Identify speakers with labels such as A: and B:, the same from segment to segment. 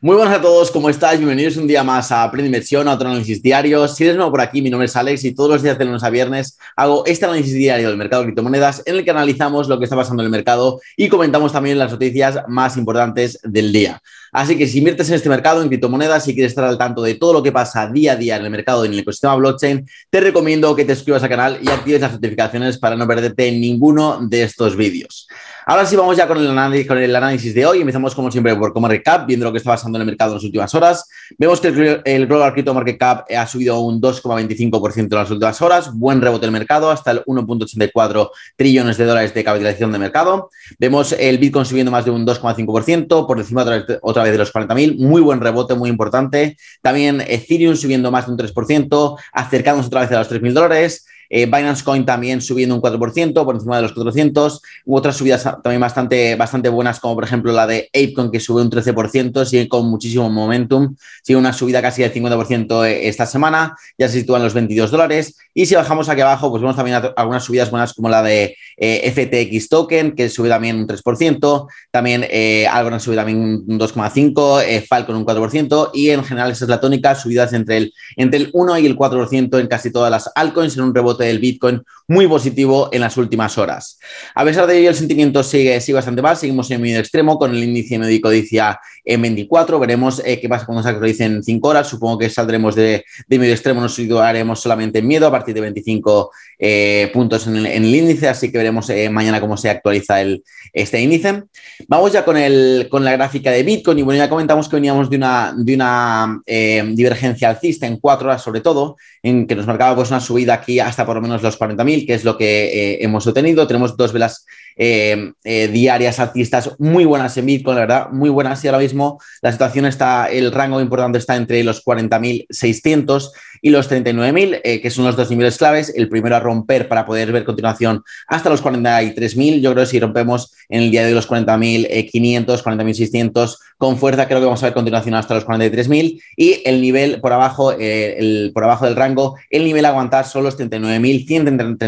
A: Muy buenas a todos, ¿cómo estáis? Bienvenidos un día más a Aprende Inversión, a otro análisis diario. Si eres nuevo por aquí, mi nombre es Alex y todos los días de lunes a viernes hago este análisis diario del mercado de criptomonedas en el que analizamos lo que está pasando en el mercado y comentamos también las noticias más importantes del día. Así que si inviertes en este mercado, en criptomonedas, y quieres estar al tanto de todo lo que pasa día a día en el mercado y en el ecosistema blockchain, te recomiendo que te suscribas al canal y actives las notificaciones para no perderte ninguno de estos vídeos. Ahora sí vamos ya con el, análisis, con el análisis de hoy. Empezamos como siempre por como recap, viendo lo que está pasando en el mercado en las últimas horas. Vemos que el, Global Crypto Market Cap ha subido un 2,25% en las últimas horas. Buen rebote del mercado, hasta el 1.84 trillones de dólares de capitalización de mercado. Vemos el Bitcoin subiendo más de un 2,5%, por encima otra vez, otra vez de los 40.000. Muy buen rebote, muy importante. También Ethereum subiendo más de un 3%, acercándose otra vez a los 3.000 dólares. Eh, Binance Coin también subiendo un 4%, por encima de los 400. Hubo otras subidas también bastante, bastante buenas, como por ejemplo la de Apecoin, que sube un 13%, sigue con muchísimo momentum. Sigue una subida casi del 50% eh, esta semana, ya se sitúan los 22 dólares. Y si bajamos aquí abajo, pues vemos también algunas subidas buenas, como la de eh, FTX Token, que sube también un 3%. También eh, Algorand sube también un 2,5%, Falcon un 4%. Y en general, esa es la tónica, subidas entre el, entre el 1 y el 4% en casi todas las altcoins, en un rebote del Bitcoin muy positivo en las últimas horas. A pesar de ello, el sentimiento sigue, sigue bastante mal, seguimos en medio extremo con el índice medio codicia en 24, veremos eh, qué pasa cuando se actualice en 5 horas, supongo que saldremos de, medio extremo, nos situaremos solamente en miedo a partir de 25 eh, puntos en el, índice, así que veremos eh, mañana cómo se actualiza el, este índice. Vamos ya con, el, con la gráfica de Bitcoin y bueno, ya comentamos que veníamos de una, de una divergencia alcista en 4 horas sobre todo, en que nos marcaba pues una subida aquí hasta por lo menos los 40.000, que es lo que hemos obtenido. Tenemos dos velas diarias alcistas muy buenas en Bitcoin, la verdad, muy buenas. Y ahora mismo la situación está, el rango importante está entre los 40.600 y los 39.000, eh, que son los dos niveles claves. El primero a romper para poder ver continuación hasta los 43.000. Yo creo que si rompemos en el día de los 40.500, 40.600 con fuerza, creo que vamos a ver continuación hasta los 43.000. Y el nivel por abajo, el, por abajo del rango, el nivel a aguantar son los 39.100,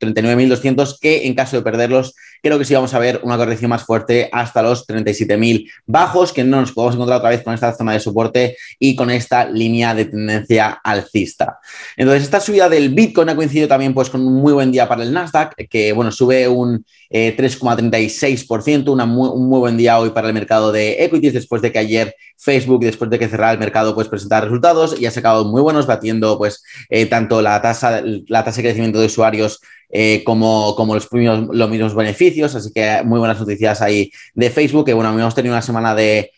A: 39.200, que en caso de perderlos creo que sí vamos a ver una corrección más fuerte hasta los 37.000 bajos, que no nos podemos encontrar otra vez con esta zona de soporte y con esta línea de tendencia alcista. Entonces, esta subida del Bitcoin ha coincidido también pues, con un muy buen día para el Nasdaq, que bueno, sube un 3,36%, eh, un muy buen día hoy para el mercado de equities después de que ayer Facebook, después de que cerrara el mercado, pues presentara resultados y ha sacado muy buenos, batiendo pues eh, tanto la tasa, la tasa de crecimiento de usuarios eh, como, como los, los mismos beneficios. Así que muy buenas noticias ahí de Facebook, que bueno, hemos tenido una semana de,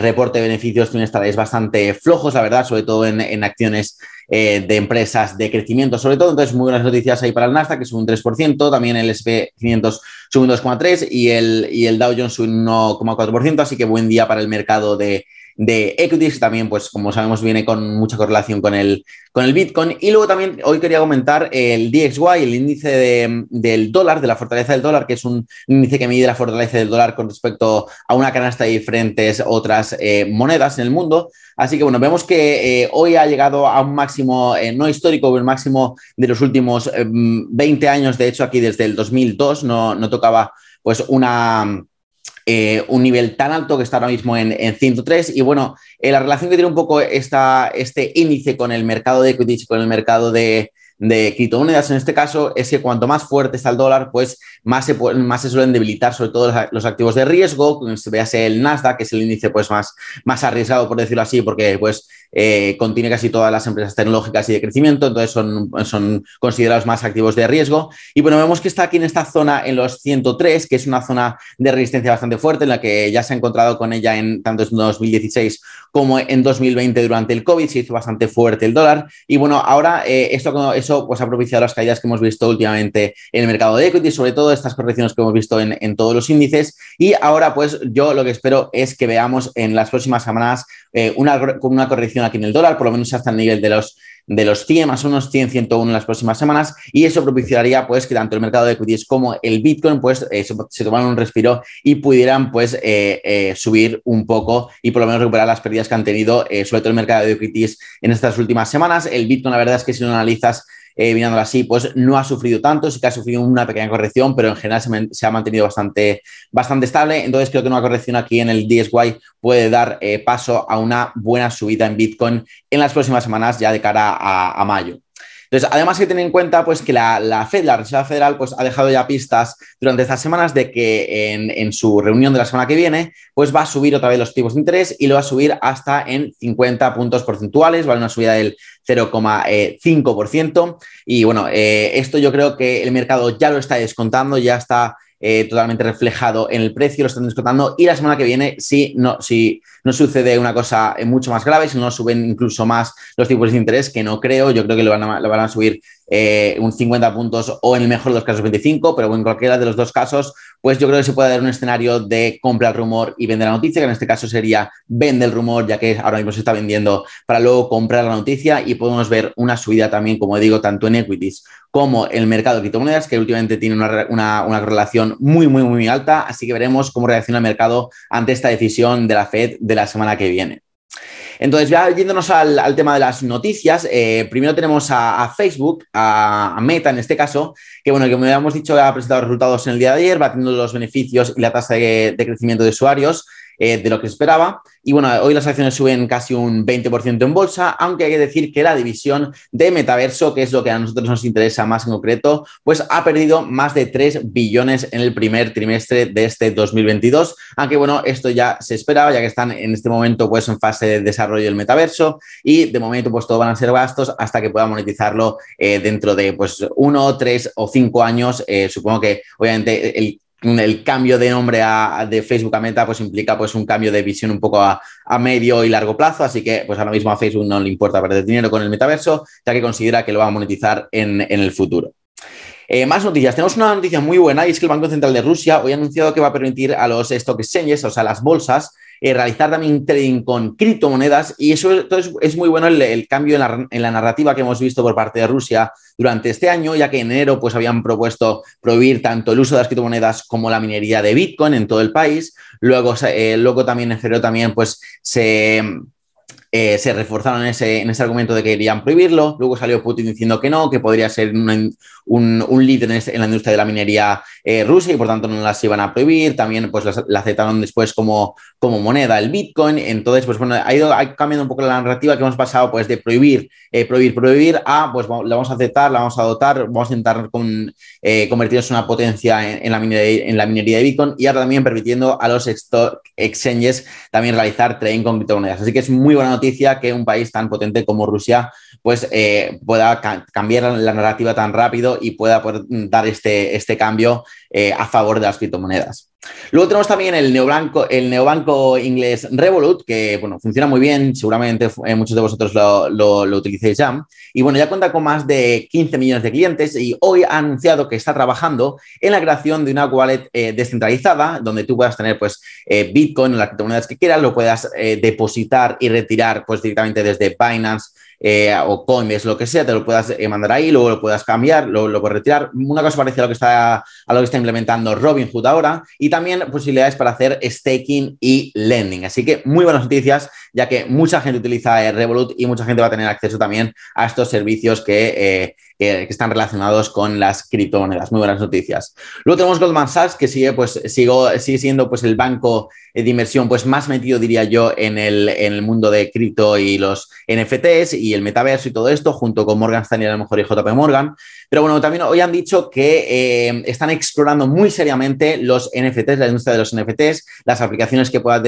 A: reporte de beneficios trimestrales bastante flojos, la verdad, sobre todo en, acciones eh, de empresas de crecimiento, sobre todo. Entonces, muy buenas noticias ahí para el Nasdaq, que sube un 3%, también el SP500 sube un 2,3% y el, y el Dow Jones sube un 1,4%, así que buen día para el mercado de, de equities, también, pues como sabemos, viene con mucha correlación con el, con el Bitcoin. Y luego también hoy quería comentar el DXY, el índice del dólar, de la fortaleza del dólar, que es un índice que mide la fortaleza del dólar con respecto a una canasta de diferentes otras eh, monedas en el mundo. Así que bueno, vemos que eh, hoy ha llegado a un máximo eh, no histórico, el máximo de los últimos 20 años, de hecho aquí desde el 2002 no, no tocaba pues una eh, un nivel tan alto que está ahora mismo en, 103. Y bueno, eh, la relación que tiene un poco esta, este índice con el mercado de equities, con el mercado de, de criptomonedas en este caso es que cuanto más fuerte está el dólar, pues más se, más se suelen debilitar sobre todo los, activos de riesgo, se véase el Nasdaq, que es el índice pues más, más arriesgado, por decirlo así, porque pues eh, contiene casi todas las empresas tecnológicas y de crecimiento, entonces son, son considerados más activos de riesgo. Y bueno, vemos que está aquí en esta zona en los 103, que es una zona de resistencia bastante fuerte, en la que ya se ha encontrado con ella en tanto en 2016 como en 2020 durante el COVID, se hizo bastante fuerte el dólar. Y bueno, ahora eh, esto, eso pues, ha propiciado las caídas que hemos visto últimamente en el mercado de equity, sobre todo estas correcciones que hemos visto en, todos los índices. Y ahora, pues yo lo que espero es que veamos en las próximas semanas eh, una, una corrección aquí en el dólar, por lo menos hasta el nivel de los de los 100 más unos 100, 101 en las próximas semanas y eso propiciaría pues que tanto el mercado de equities como el Bitcoin pues eh, se, tomaran un respiro y pudieran pues eh, eh, subir un poco y por lo menos recuperar las pérdidas que han tenido sobre todo el mercado de equities en estas últimas semanas. El Bitcoin la verdad es que si lo analizas eh, así, pues no ha sufrido tanto, sí que ha sufrido una pequeña corrección, pero en general se, ha mantenido bastante, bastante estable. Entonces creo que una corrección aquí en el DSY puede dar eh, paso a una buena subida en Bitcoin en las próximas semanas ya de cara a mayo. Entonces, además hay que tener en cuenta pues, que la, Fed, la Reserva Federal, pues, ha dejado ya pistas durante estas semanas de que en, su reunión de la semana que viene, pues va a subir otra vez los tipos de interés y lo va a subir hasta en 50 puntos porcentuales, ¿vale? Una subida del 0,5%. Y bueno, eh, esto yo creo que el mercado ya lo está descontando, ya está eh, totalmente reflejado en el precio, lo están descontando y la semana que viene, si no, si no sucede una cosa eh, mucho más grave, si no suben incluso más los tipos de interés, que no creo, yo creo que lo van a, lo van a subir eh, un 50 puntos o en el mejor de los casos 25, pero en cualquiera de los dos casos, pues yo creo que se puede dar un escenario de compra el rumor y vender la noticia, que en este caso sería vende el rumor, ya que ahora mismo se está vendiendo para luego comprar la noticia y podemos ver una subida también, como digo, tanto en equities como en el mercado de criptomonedas, que últimamente tiene una, una, una relación muy, muy, muy alta, así que veremos cómo reacciona el mercado ante esta decisión de la Fed de la semana que viene. Entonces, ya yéndonos al, tema de las noticias, eh, primero tenemos a, Facebook, a, Meta en este caso, que bueno, como habíamos dicho, ha presentado resultados en el día de ayer, va teniendo los beneficios y la tasa de crecimiento de usuarios. Eh, de lo que esperaba. Y bueno, hoy las acciones suben casi un 20% en bolsa, aunque hay que decir que la división de metaverso, que es lo que a nosotros nos interesa más en concreto, pues ha perdido más de 3 billones en el primer trimestre de este 2022. Aunque bueno, esto ya se esperaba, ya que están en este momento pues en fase de desarrollo del metaverso y de momento pues todo van a ser gastos hasta que pueda monetizarlo eh, dentro de pues uno, tres o cinco años. Eh, supongo que obviamente el el cambio de nombre de Facebook a Meta pues implica pues un cambio de visión un poco a, medio y largo plazo, así que pues ahora mismo a Facebook no le importa perder dinero con el metaverso, ya que considera que lo va a monetizar en, el futuro. Eh, más noticias. Tenemos una noticia muy buena y es que el Banco Central de Rusia hoy ha anunciado que va a permitir a los stock exchanges, o sea, las bolsas, eh, realizar también trading con criptomonedas y eso es, muy bueno el, cambio en la, en la, narrativa que hemos visto por parte de Rusia durante este año, ya que en enero pues, habían propuesto prohibir tanto el uso de las criptomonedas como la minería de Bitcoin en todo el país. Luego, eh, luego también en febrero también pues, se eh, se reforzaron en ese, en ese, argumento de que querían prohibirlo. Luego salió Putin diciendo que no, que podría ser un, un, líder en, la industria de la minería eh, rusa y por tanto no las iban a prohibir. También pues la aceptaron después como, como moneda el Bitcoin. Entonces, pues bueno, ha ido cambiando un poco la narrativa que hemos pasado pues de prohibir, eh, prohibir, prohibir a pues la vamos a aceptar, la vamos a dotar, vamos a intentar con, convertirnos en una potencia en, la minería, en la minería de Bitcoin y ahora también permitiendo a los exchanges también realizar trading con criptomonedas. Así que es muy buena noticia que un país tan potente como Rusia pues eh, pueda cambiar la narrativa tan rápido y pueda poder dar este, este cambio eh, a favor de las criptomonedas. Luego tenemos también el neobanco, el neobanco inglés Revolut, que bueno, funciona muy bien, seguramente eh, muchos de vosotros lo, lo, utilicéis ya. Y bueno, ya cuenta con más de 15 millones de clientes y hoy ha anunciado que está trabajando en la creación de una wallet descentralizada, donde tú puedas tener pues Bitcoin, las criptomonedas que quieras, lo puedas depositar y retirar pues directamente desde Binance eh, o Coinbase, lo que sea, te lo puedas eh, mandar ahí, luego lo puedas cambiar, luego lo puedes retirar. Una cosa parecida a lo que está, a lo que está implementando Robinhood ahora y también posibilidades para hacer staking y lending. Así que muy buenas noticias, ya que mucha gente utiliza Revolut y mucha gente va a tener acceso también a estos servicios que eh, que, están relacionados con las criptomonedas. Muy buenas noticias. Luego tenemos Goldman Sachs, que sigue, pues, sigo, sigue siendo pues, el banco de inversión pues, más metido, diría yo, en el, en el mundo de cripto y los NFTs y el metaverso y todo esto, junto con Morgan Stanley, a lo mejor y JP Morgan. Pero bueno, también hoy han dicho que eh, están explorando muy seriamente los NFTs, la industria de los NFTs, las aplicaciones que puedan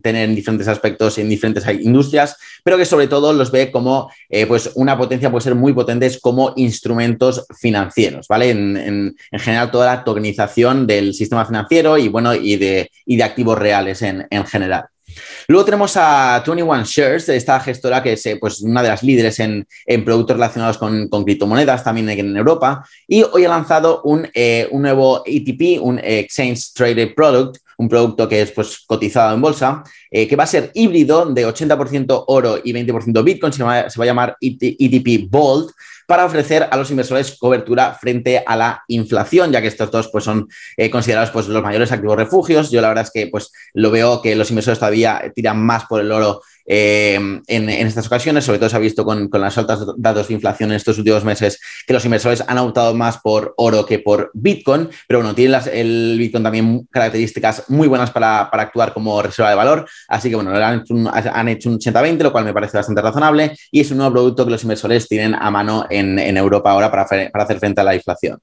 A: tener en diferentes aspectos, en diferentes industrias, pero que sobre todo los ve como eh, pues una potencia, puede ser muy potentes como instrumentos financieros, ¿vale? En, general, toda la tokenización del sistema financiero y bueno, y de, de activos reales en, en general. Luego tenemos a 21 Shares, esta gestora que es eh, pues, una de las líderes en, productos relacionados con, criptomonedas, también en Europa, y hoy ha lanzado un, eh, nuevo ETP, un Exchange Traded Product, un producto que es pues, cotizado en bolsa, eh, que va a ser híbrido de 80% oro y 20% Bitcoin, se va, se va a llamar ETP Bold, para ofrecer a los inversores cobertura frente a la inflación, ya que estos dos pues, son eh, considerados pues, los mayores activos refugios. Yo la verdad es que pues, lo veo que los inversores todavía tiran más por el oro en, estas ocasiones, sobre todo se ha visto con, con las altas datos de inflación en estos últimos meses que los inversores han optado más por oro que por Bitcoin, pero bueno, tiene el Bitcoin también características muy buenas para, actuar como reserva de valor, así que bueno, han hecho un, han hecho un 80-20, lo cual me parece bastante razonable y es un nuevo producto que los inversores tienen a mano en, Europa ahora para hacer frente a la inflación.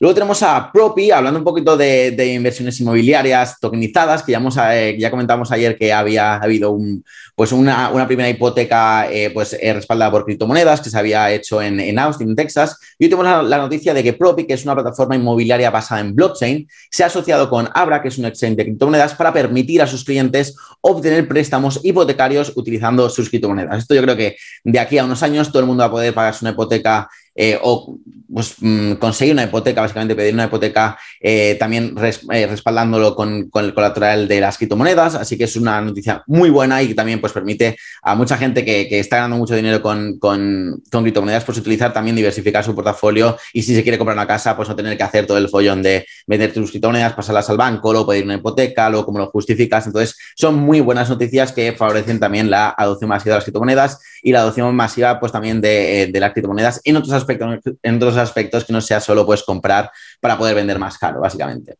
A: Luego tenemos a Propi, hablando un poquito de, inversiones inmobiliarias tokenizadas, que ya, eh, ya comentamos ayer que había habido un, pues una, primera hipoteca eh, pues, eh, respaldada por criptomonedas que se había hecho en, Austin, Texas. Y hoy tenemos la, noticia de que Propi, que es una plataforma inmobiliaria basada en blockchain, se ha asociado con Abra, que es un exchange de criptomonedas, para permitir a sus clientes obtener préstamos hipotecarios utilizando sus criptomonedas. Esto yo creo que de aquí a unos años todo el mundo va a poder pagarse una hipoteca eh, o pues, mm, conseguir una hipoteca, básicamente pedir una hipoteca eh, también eh, respaldándolo con, el colateral de las criptomonedas. Así que es una noticia muy buena y que también pues, permite a mucha gente que, está ganando mucho dinero con, con, criptomonedas pues, utilizar también diversificar su portafolio y si se quiere comprar una casa, pues no tener que hacer todo el follón de vender tus criptomonedas, pasarlas al banco, luego pedir una hipoteca, luego cómo lo justificas. Entonces, son muy buenas noticias que favorecen también la adopción masiva de las criptomonedas y la adopción masiva pues también de, de las criptomonedas en otros aspectos en otros aspectos que no sea solo pues comprar para poder vender más caro, básicamente.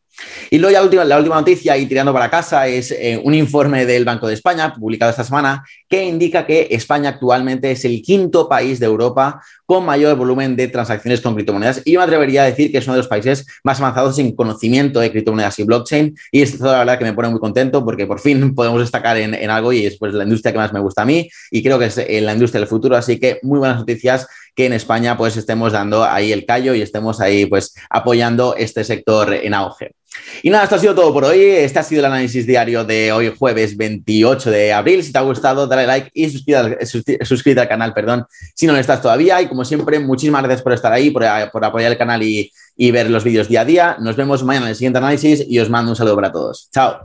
A: Y luego ya la última, la última noticia, y tirando para casa, es eh, un informe del Banco de España, publicado esta semana, que indica que España actualmente es el quinto país de Europa con mayor volumen de transacciones con criptomonedas. Y yo me atrevería a decir que es uno de los países más avanzados en conocimiento de criptomonedas y blockchain. Y esto la verdad que me pone muy contento porque por fin podemos destacar en, algo y es pues, la industria que más me gusta a mí y creo que es eh, la industria del futuro. Así que muy buenas noticias que en España pues estemos dando ahí el callo y estemos ahí pues apoyando este sector en auge. Y nada, esto ha sido todo por hoy. Este ha sido el análisis diario de hoy, jueves 28 de abril. Si te ha gustado, dale like y suscríbete, al canal, perdón, si no lo estás todavía. Y como siempre, muchísimas gracias por estar ahí, por, por apoyar el canal y, y ver los vídeos día a día. Nos vemos mañana en el siguiente análisis y os mando un saludo para todos. Chao.